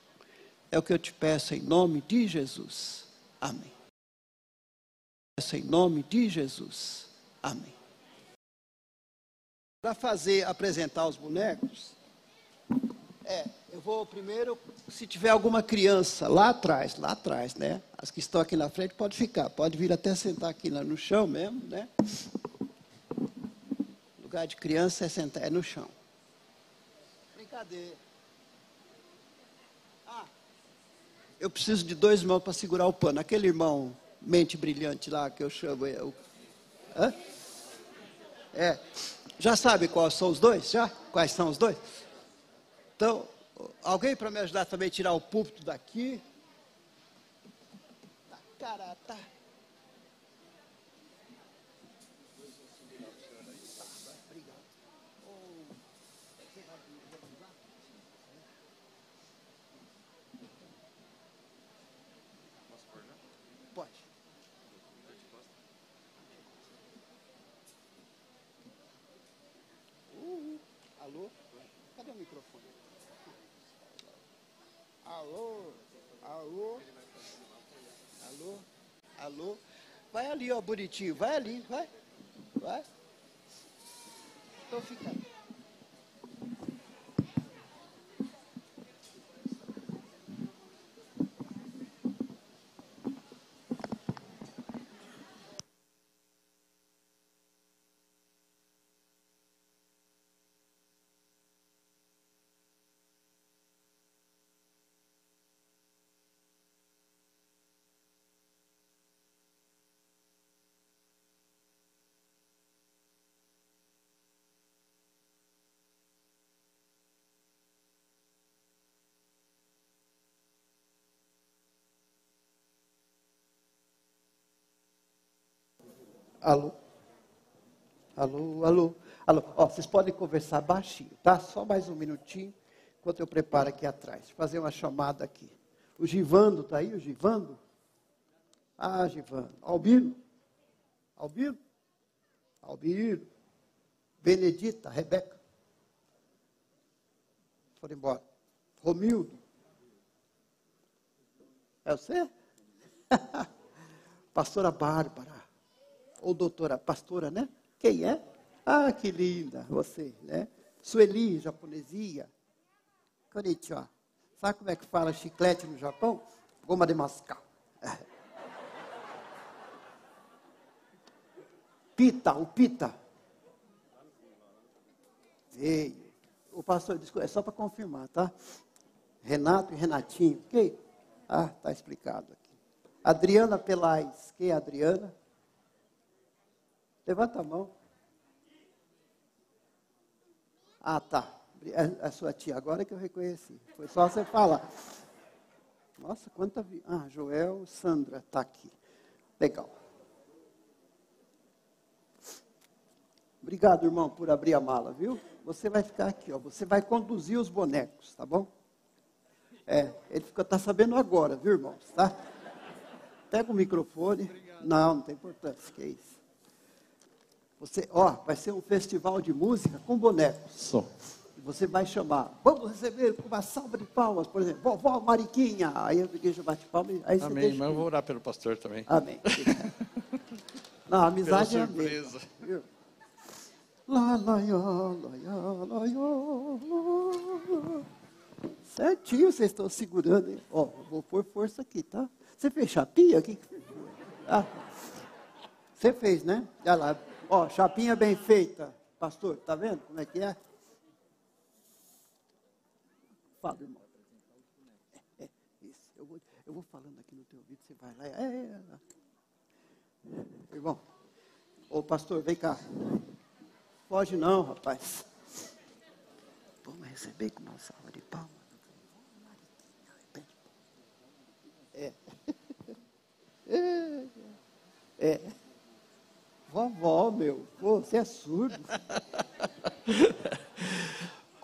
É o que eu te peço em nome de Jesus. Amém. Peço em nome de Jesus. Amém. Para fazer, apresentar os bonecos, é, eu vou primeiro, se tiver alguma criança lá atrás, lá atrás, né? As que estão aqui na frente, pode ficar, pode vir até sentar aqui no chão mesmo, né? lugar de criança é sentar é no chão. Brincadeira. Ah, eu preciso de dois irmãos para segurar o pano. Aquele irmão mente brilhante lá que eu chamo. O, hã? é. Já sabe quais são os dois? Já? Quais são os dois? Então, alguém para me ajudar também a tirar o púlpito daqui? Cara, bonitinho. Vai ali, vai. Vai. Então fica. Alô? Alô, alô, alô. Ó, vocês podem conversar baixinho, tá? Só mais um minutinho, enquanto eu preparo aqui atrás. Vou fazer uma chamada aqui. O Givando, tá aí o Givando? Ah, Givando. Albino? Albino? Albino. Benedita, Rebeca. Foram embora. Romildo. É você? Pastora Bárbara. Ou doutora, pastora, né? Quem é? Ah, que linda você, né? Sueli, japonesia. Konnichiwa. Sabe como é que fala chiclete no Japão? Goma de mascar. Pita, o pita. Veio. O pastor disse, é só para confirmar, tá? Renato e Renatinho. Quem? Ah, está explicado aqui. Adriana Pelais. Quem é Adriana? Levanta a mão. Ah, tá. É a sua tia, agora que eu reconheci. Foi só você falar. Nossa, quanta. Vi... Ah, Joel, Sandra, está aqui. Legal. Obrigado, irmão, por abrir a mala, viu? Você vai ficar aqui, ó. Você vai conduzir os bonecos, tá bom? É, ele está sabendo agora, viu, irmãos? Tá? Pega o microfone. Obrigado. Não, não tem importância, que é isso. Você, ó, vai ser um festival de música com bonecos. Só. Você vai chamar, vamos receber com uma salva de palmas, por exemplo, vovó Mariquinha. Aí a igreja bate palmas. Aí Amém, deixa... mas eu vou orar pelo pastor também. Amém. Não, a amizade Pela é surpresa. Amém, lá, lá, lá, lá, lá, lá. Certinho, vocês estão segurando. Hein? Ó, vou pôr força aqui, tá? Você fez chapinha? aqui? Ah, você fez, né? Olha lá. Ó, chapinha bem feita. Pastor, tá vendo como é que é? Fala, irmão. É, é, isso. Eu vou, eu vou falando aqui no teu ouvido, você vai lá. É, é, é. Irmão, ô pastor, vem cá. Foge não, rapaz. Vamos receber com uma salva de palmas. É. É. Vovó, meu. Pô, você é surdo.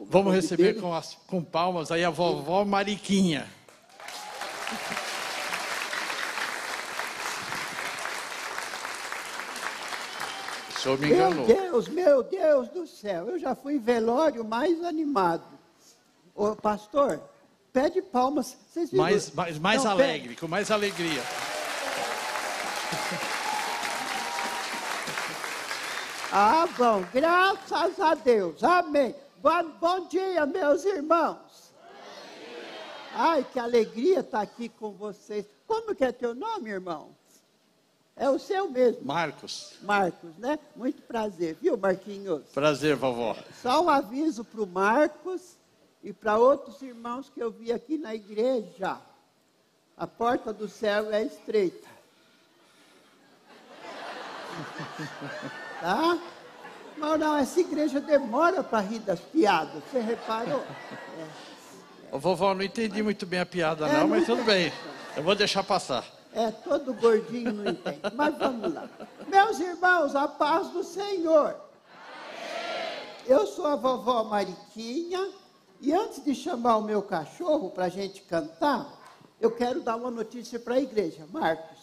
Vamos receber com, as, com palmas aí a vovó Mariquinha. O senhor me enganou. Meu Deus, meu Deus do céu. Eu já fui em velório mais animado. Ô, pastor, pede palmas. Vocês? Mais, mais, mais Não, alegre, pede. com mais alegria. Ah, bom, graças a Deus, amém. Bom, bom dia, meus irmãos. Ai, que alegria estar aqui com vocês. Como que é teu nome, irmão? É o seu mesmo. Marcos. Marcos, né? Muito prazer, viu, Marquinhos? Prazer, vovó. Só um aviso para o Marcos e para outros irmãos que eu vi aqui na igreja. A porta do céu é estreita. tá? Mas não, essa igreja demora para rir das piadas. Você reparou? É. Ô, vovó, não entendi muito bem a piada, é, não, mas tudo bem. Eu vou deixar passar. É, todo gordinho não entende. Mas vamos lá. Meus irmãos, a paz do Senhor. Eu sou a vovó Mariquinha e antes de chamar o meu cachorro para a gente cantar, eu quero dar uma notícia para a igreja. Marcos.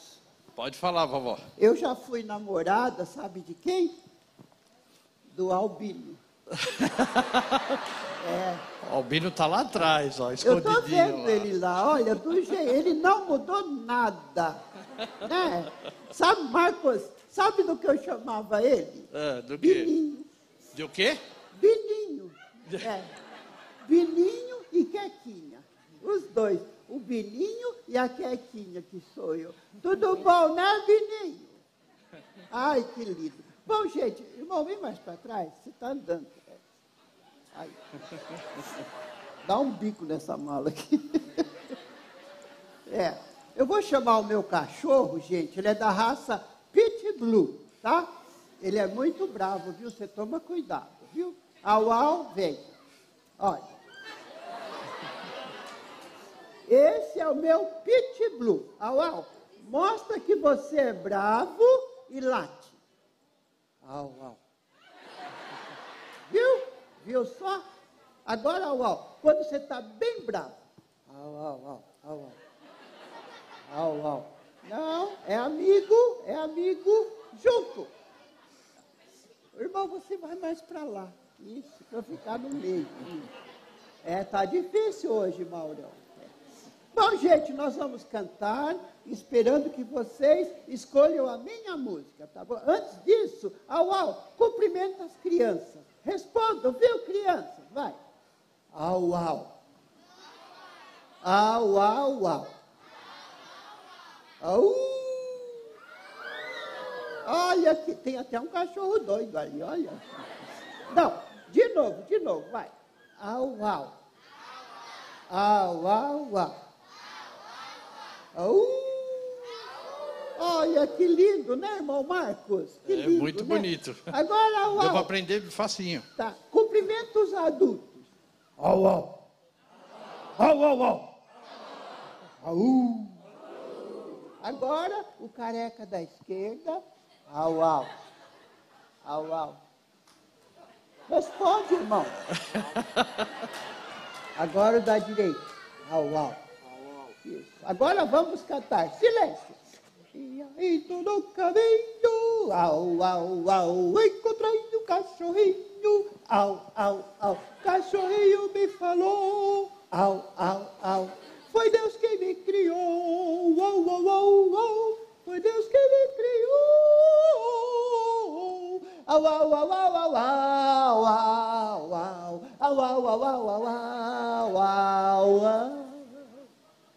Pode falar, vovó. Eu já fui namorada, sabe de quem? Do Albino. é. O Albino está lá atrás, ó, escondidinho. Eu estou vendo lá. ele lá, olha, do jeito, ele não mudou nada. Né? Sabe, Marcos, sabe do que eu chamava ele? É, do quê? Bininho. De o quê? Bininho. É. Bininho e Quequinha. Os dois. O Bininho e a Quequinha, que sou eu. Tudo bom, né, Bininho? Ai, que lindo. Bom, gente, irmão, vem mais para trás. Você está andando. Aí. Dá um bico nessa mala aqui. É. Eu vou chamar o meu cachorro, gente. Ele é da raça Pit Blue, tá? Ele é muito bravo, viu? Você toma cuidado, viu? Au, au, vem. Olha. Esse é o meu Pit Blue. Au, au. Mostra que você é bravo e late. Au, au. Viu? Viu só? Agora, au, au. Quando você está bem bravo. Au, au, au, au, au. Au, au. Não, é amigo, é amigo junto. Irmão, você vai mais para lá. Isso, para ficar no meio. É, tá difícil hoje, Maurão. Bom, gente, nós vamos cantar, esperando que vocês escolham a minha música, tá bom? Antes disso, au, au, cumprimenta as crianças. Respondam, viu, crianças? Vai. Au, au. Au, au, au. Au. Olha que tem até um cachorro doido ali, olha. Não, de novo, de novo, vai. Au, au. Au, au, au. Au. Olha que lindo, né, irmão Marcos? Que É lindo, muito né? bonito. Agora, au, Deu para aprender facinho. Tá. Cumprimenta os adultos. Au, au. Au, au, au. Au. Agora, o careca da esquerda. Au, au. Au, au. Responde, irmão. Agora o da direita. Au, au. Isso. Agora vamos cantar. Silêncio. E aí, no caminho, au, au, au, encontrei um cachorrinho, au, au, au, cachorrinho me falou, au, au, au, foi Deus quem me criou, au, au, au, au, foi Deus quem me criou, au, au, au, au, au, au, au, au, au, au, au, au, au, au, au, au. Au,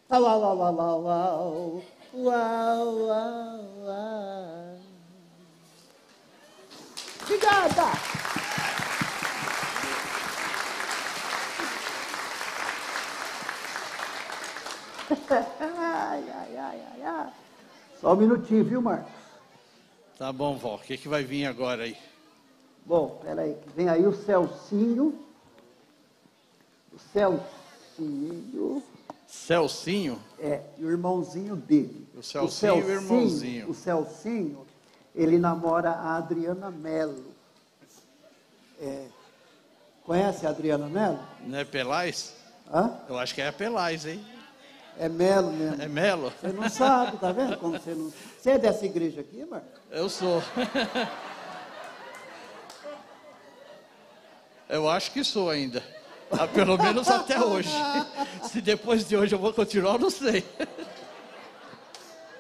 au, au, au, au, au. Uau, uau, uau. Obrigada! ai, ai, ai, ai, ai. Só um minutinho, viu, Marcos? Tá bom, vó. O que, que vai vir agora aí? Bom, peraí, vem aí o Celcinho. O Celcinho. Celcinho? É, o irmãozinho dele. O Celcinho e o irmãozinho. O Celcinho, ele namora a Adriana Mello. É, conhece a Adriana Mello? Não é Pelais? Hã? Eu acho que é a Pelais, hein? É Melo mesmo. É Melo? Você não sabe, tá vendo? Como você não. Você é dessa igreja aqui, Marcos? Eu sou. Eu acho que sou ainda. Ah, Pelo menos até hoje. Se depois de hoje eu vou continuar, eu não sei.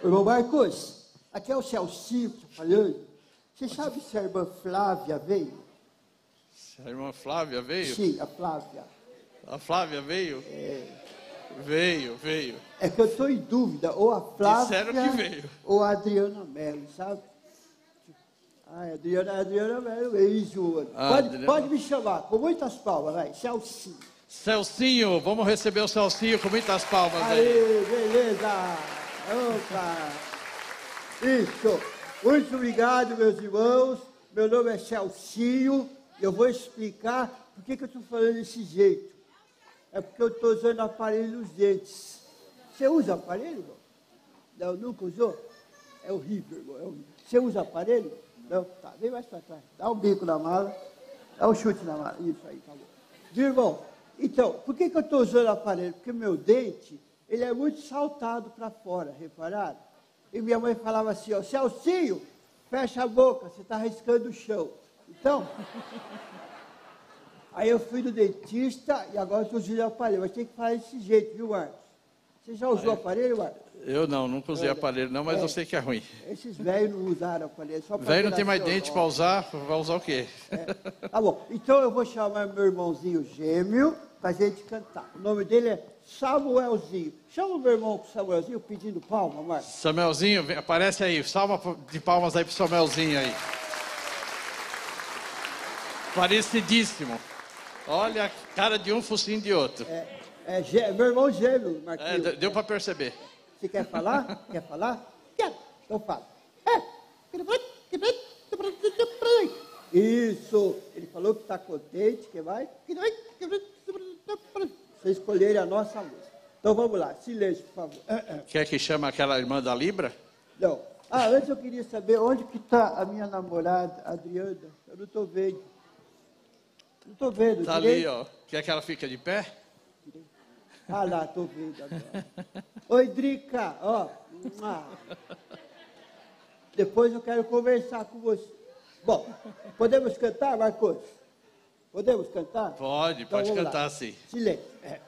Irmão Marcos, aqui é o Celcinho tá falando. Você sabe se a irmã Flávia veio? A irmã Flávia veio? Sim, a Flávia. A Flávia veio? Veio, veio. É que eu estou em dúvida, ou a Flávia Disseram que veio. ou a Adriana Mello, sabe? Ai, Adriana, Adriana Mello veio, Joana. Ah, pode, pode me chamar, com muitas palmas, vai, Celcinho. Celcinho, vamos receber o Celcinho com muitas palmas aí. Aê, beleza! Opa! Isso! Muito obrigado, meus irmãos. Meu nome é Celcinho eu vou explicar por que, que eu estou falando desse jeito. É porque eu estou usando aparelho nos dentes. Você usa aparelho, irmão? Não, nunca usou? É horrível, irmão. É horrível. Você usa aparelho? Não? Tá, vem mais para trás. Dá um bico na mala. Dá um chute na mala. Isso aí, tá bom. Irmão? Então, por que, que eu estou usando aparelho? Porque meu dente, ele é muito saltado para fora, repararam? E minha mãe falava assim, ó, Celcinho, fecha a boca, você está riscando o chão. Então, aí eu fui no dentista e agora estou usando aparelho. Mas tem que falar desse jeito, viu, Marcos? Você já usou aparelho, Marcos? Eu não, nunca usei aparelho não, mas É. eu sei que é ruim. Esses velhos não usaram aparelho, só para Velho não tem mais dente para usar, vai usar o quê? Tá bom, então eu vou chamar meu irmãozinho gêmeo para a gente cantar. O nome dele é Samuelzinho. Chama o meu irmão Samuelzinho pedindo palma, Marcos. Samuelzinho, vem- aparece aí, salva de palmas aí pro Samuelzinho aí. Parecidíssimo. Olha a cara de um, focinho de outro. É, é meu irmão gêmeo, É, Marquinhos. de- deu para perceber. Você quer falar? quer falar? Quero. Então fala. Isso. Ele falou que está contente, que vai. Vocês escolherem a nossa música. Então vamos lá. Silêncio, por favor. É, é. Quer que chame aquela irmã da Libra? Não. Ah, antes eu queria saber onde que está a minha namorada, Adriana. Eu não estou vendo. Não estou vendo. Tá ali, ó. Quer que ela fique de pé? Ah lá, estou vendo agora. Oi, Drica, ó. Depois eu quero conversar com você. Bom, podemos cantar, Marcos? Podemos cantar? Pode, então, pode cantar lá. sim. Silêncio. É.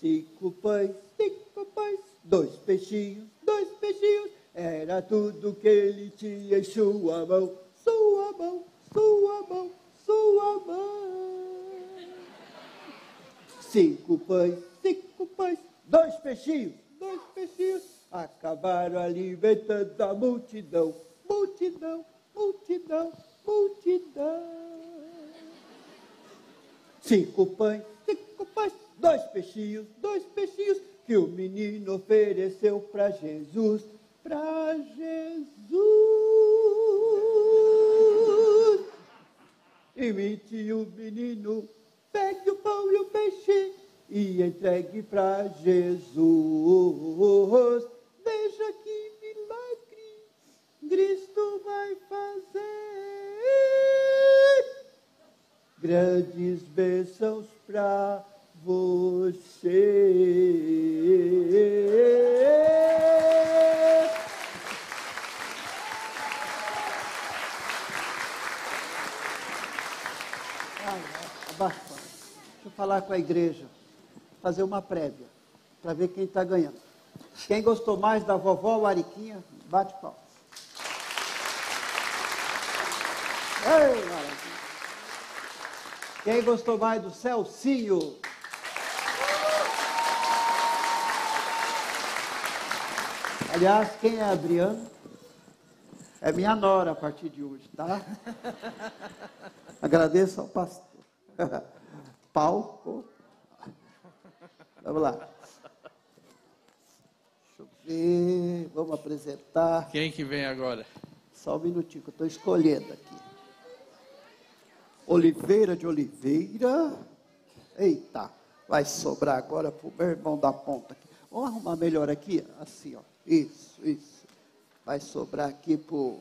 Cinco pães, cinco pães, dois peixinhos, dois peixinhos. Era tudo que ele tinha em sua mão. Sua mão, sua mão, sua mão. Cinco pães, cinco pães, dois peixinhos, dois peixinhos. Acabaram alimentando a multidão, multidão, multidão, multidão. Cinco pães, cinco pães, dois peixinhos, dois peixinhos que o menino ofereceu para Jesus, para Jesus. Imite o menino, pegue o pão e o peixe e entregue para Jesus. Veja que milagre Cristo vai fazer grandes bênçãos para você. Deixa eu falar com a igreja, fazer uma prévia, para ver quem está ganhando. Quem gostou mais da vovó Ariquinha, bate palmas. Ei, maravilha. Quem gostou mais do Celcinho? Aliás, quem é Adriano? É minha nora a partir de hoje, tá? Agradeço ao pastor. Paulo. Vamos lá. Deixa eu ver. Vamos apresentar. Quem que vem agora? Só um minutinho que eu estou escolhendo aqui. Oliveira de Oliveira. Eita, vai sobrar agora para o meu irmão da ponta aqui. Vamos arrumar melhor aqui? Assim, ó. Isso, isso. Vai sobrar aqui para o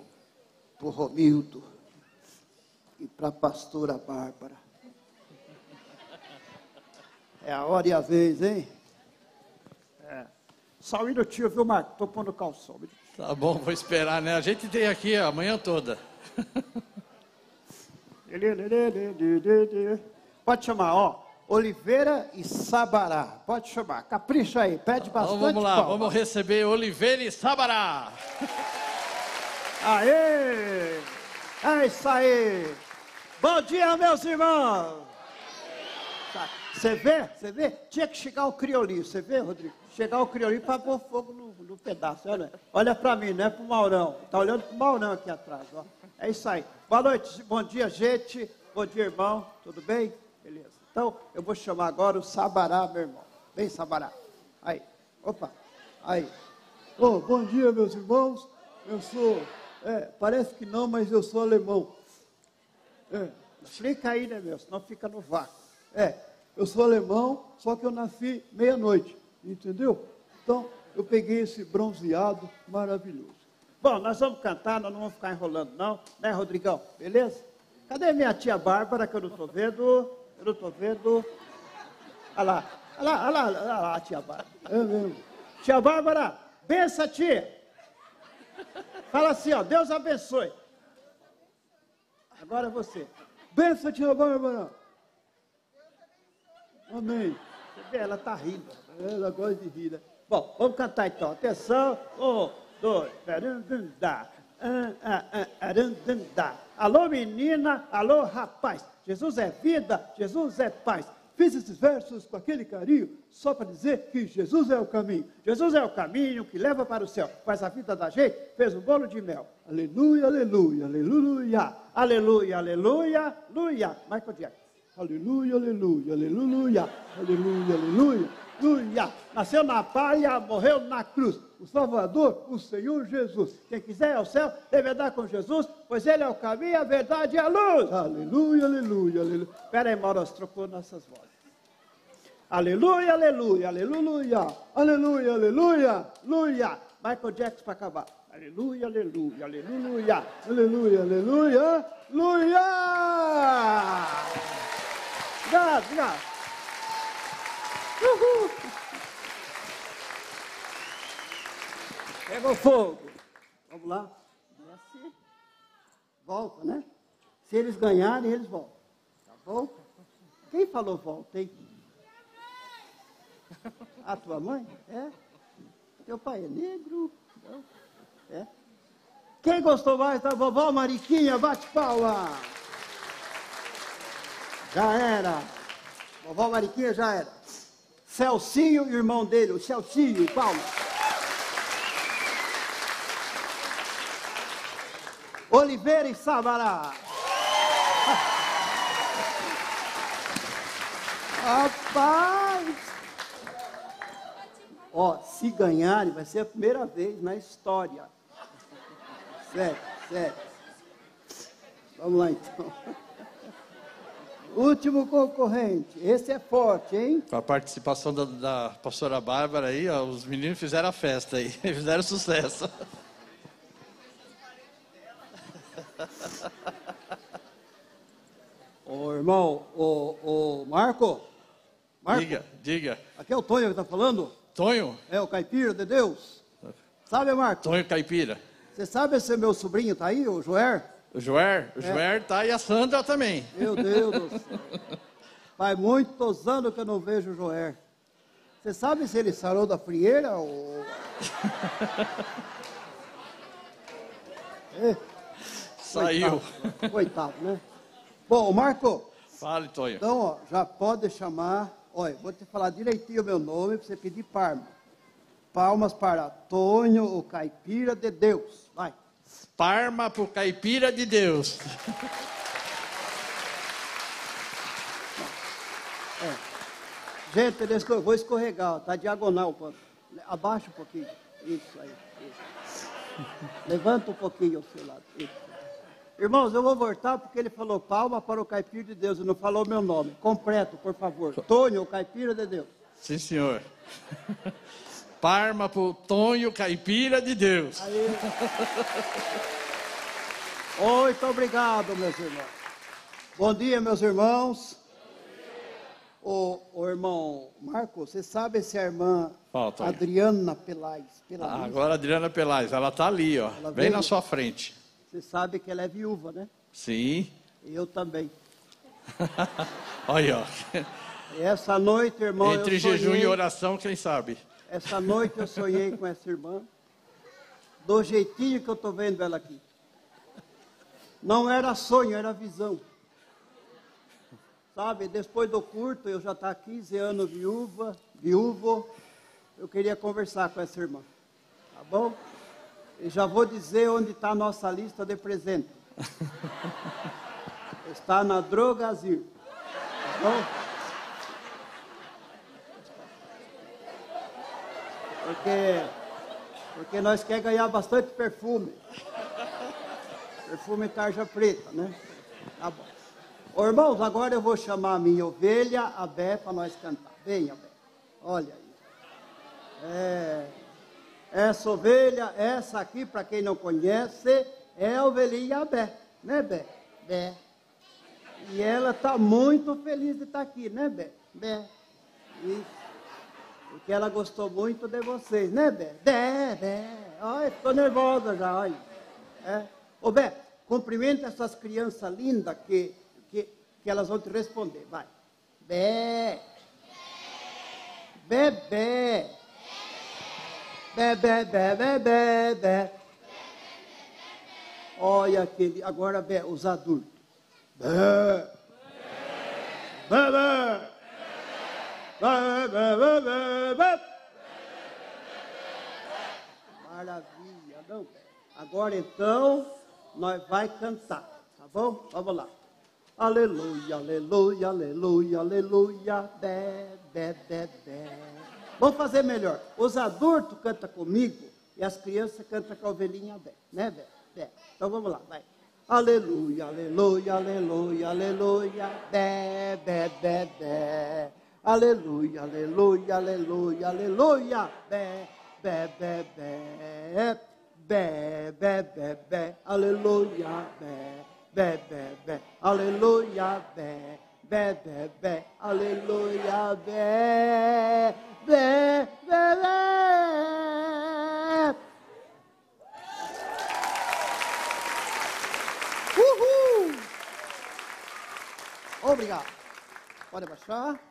Romildo e para a pastora Bárbara. É a hora e a vez, hein? É. Só um minutinho, viu, Marco? Estou pondo o calção. Tá bom, vou esperar, né? A gente tem aqui a manhã toda. Pode chamar, ó. Oliveira e Sabará. Pode chamar. Capricha aí. Pede então, bastante. Então, vamos lá, vamos receber Oliveira e Sabará. Aê! É isso aí. Bom dia, meus irmãos. Você vê? Você vê? Tinha que chegar o criolinho. Você vê, Rodrigo? Chegar o criolinho para pôr fogo no, no pedaço. Olha, olha para mim, não é para o Maurão. Está olhando para o Maurão aqui atrás. Ó. É isso aí. Boa noite, bom dia, gente. Bom dia, irmão. Tudo bem? Beleza. Então, eu vou chamar agora o Sabará, meu irmão. Vem, Sabará. Aí. Opa. Aí. Oh, bom dia, meus irmãos. Eu sou. É, parece que não, mas eu sou alemão. É, explica aí, né, meu? Senão fica no vácuo. É, eu sou alemão, só que eu nasci meia-noite. Entendeu? Então, eu peguei esse bronzeado maravilhoso. Bom, nós vamos cantar, nós não vamos ficar enrolando, não, né, Rodrigão? Beleza? Cadê minha tia Bárbara, que eu não estou vendo? Eu não estou vendo. Olha lá, olha lá, olha lá, olha lá, tia Bárbara. É mesmo. Tia Bárbara, bença, tia. Fala assim, ó, Deus abençoe. Agora é você. Bença, tia Bárbara. Amém. Ela está rindo. Ela gosta de rir, né? Bom, vamos cantar então. Atenção. Um, dois, arandandá, arandandá. Alô menina, alô rapaz. Jesus é vida, Jesus é paz. Fiz esses versos com aquele carinho só para dizer que Jesus é o caminho. Jesus é o caminho que leva para o céu. Faz a vida da gente, fez um bolo de mel. Aleluia, aleluia, aleluia. Aleluia, aleluia, aleluia. Michael Jackson. Aleluia, aleluia, aleluia. Aleluia, aleluia, aleluia. Nasceu na palha, morreu na cruz o Salvador, o Senhor Jesus. Quem quiser ao céu deve andar com Jesus, pois Ele é o caminho, a verdade e a luz. Aleluia, aleluia, aleluia. Espera aí, Maurício, trocou nossas vozes. Aleluia, aleluia, aleluia, aleluia, aleluia, aleluia. Michael Jackson para acabar. Aleluia, aleluia, aleluia, aleluia, aleluia, aleluia! Obrigado. Uhul. Pega o fogo. Vamos lá. Desce. Volta, né? Se eles ganharem, eles voltam. Tá bom? Quem falou volta, hein? A tua mãe? É? Teu pai é negro? Não? É? Quem gostou mais da vovó Mariquinha? Bate palma! Já era. Vovó Mariquinha já era. Celcinho, irmão dele, o Celcinho, palma. Oliveira e Sabará. Rapaz! Ó, se ganharem, vai ser a primeira vez na história. Sério, sério. Vamos lá então. Último concorrente. Esse é forte, hein? Com a participação da, da pastora Bárbara aí, ó, os meninos fizeram a festa aí, fizeram sucesso. Ô irmão, ô, ô Marco. Marco. Diga, diga. Aqui é o Tonho que está falando? Tonho? É o caipira de Deus. Sabe, Marco? Tonho Caipira. Você sabe se meu sobrinho está aí, o Joer? O Joer? O Joer tá e a Sandra também. Meu Deus do céu. Faz muitos anos que eu não vejo o Joer. Você sabe se ele sarou da frieira ou... É, Saiu. Coitado, coitado, né? Bom, Marco, Fale, Tonho. então, ó, já pode chamar... Olha, vou te falar direitinho o meu nome para você pedir palma. Palmas para Tonho, o caipira de Deus. Vai. Parma pro Caipira de Deus. Gente, deixa eu vou escorregar, tá diagonal. Abaixa um pouquinho. Isso aí. isso. Levanta um pouquinho ao seu lado. Isso. Irmãos, eu vou voltar porque ele falou palma para o caipira de Deus e não falou meu nome. Completo, por favor. Tônio, o caipira de Deus. Sim, senhor. Parma pro Tonho Caipira de Deus. Aí. Muito obrigado, meus irmãos. Bom dia, meus irmãos. O, o irmão Marco, você sabe se a irmã. Adriana Pelais, Pelais Ah, agora a Adriana Pelais, ela tá ali, ó. Ela Bem veio. na sua frente. você sabe que ela é viúva, né? Sim. Eu também. Olha, ó. Essa noite, irmão, Entre eu jejum sonhei, e oração, quem sabe? Essa noite eu sonhei com essa irmã, do jeitinho que eu estou vendo ela aqui. Não era sonho, era visão. Sabe, depois do curto, eu já estou há 15 anos viúva, viúvo, eu queria conversar com essa irmã. Tá bom? E já vou dizer onde está a nossa lista de presente. Está na Drogazil. Tá bom? Porque, porque nós queremos ganhar bastante perfume. Perfume tarja preta, né? Tá bom. Ô, irmãos, agora eu vou chamar a minha ovelha, a Bé, para nós cantar. Venha, Bé. Olha aí. É, essa ovelha, essa aqui, para quem não conhece, é a ovelhinha Bé. Né, Bé? Bé. E ela está muito feliz de estar aqui, né, Bé? Bé. Isso. Porque ela gostou muito de vocês, né, Bé? Bé, Bé. Olha, ficou nervosa já, olha. É. Ô, Bé, cumprimenta essas crianças lindas que, que, que elas vão te responder. Vai. Bé. Bebê. Bebê, bebê, bebê. Olha aquele, agora Bé, os adultos. Bé. Bê, bê, bê. Maravilha, não? Agora então, nós vai cantar, tá bom? Vamos lá. Aleluia, aleluia, aleluia, aleluia, bé, bé, bé, bé. Vamos fazer melhor. Os adultos cantam comigo e as crianças cantam com a ovelhinha bé, né, bé? bé. Então vamos lá, vai. Aleluia, aleluia, aleluia, aleluia, bé, bé, bé, bé. Aleluia, aleluia, aleluia, aleluia, bé, bé, bé. bé, bé, bé, bé, aleluia, bé, bé, bé, aleluia, bé, bé, bé, aleluia, bé, bé, bé, bé. Uhul! Obrigado. Pode abaixar.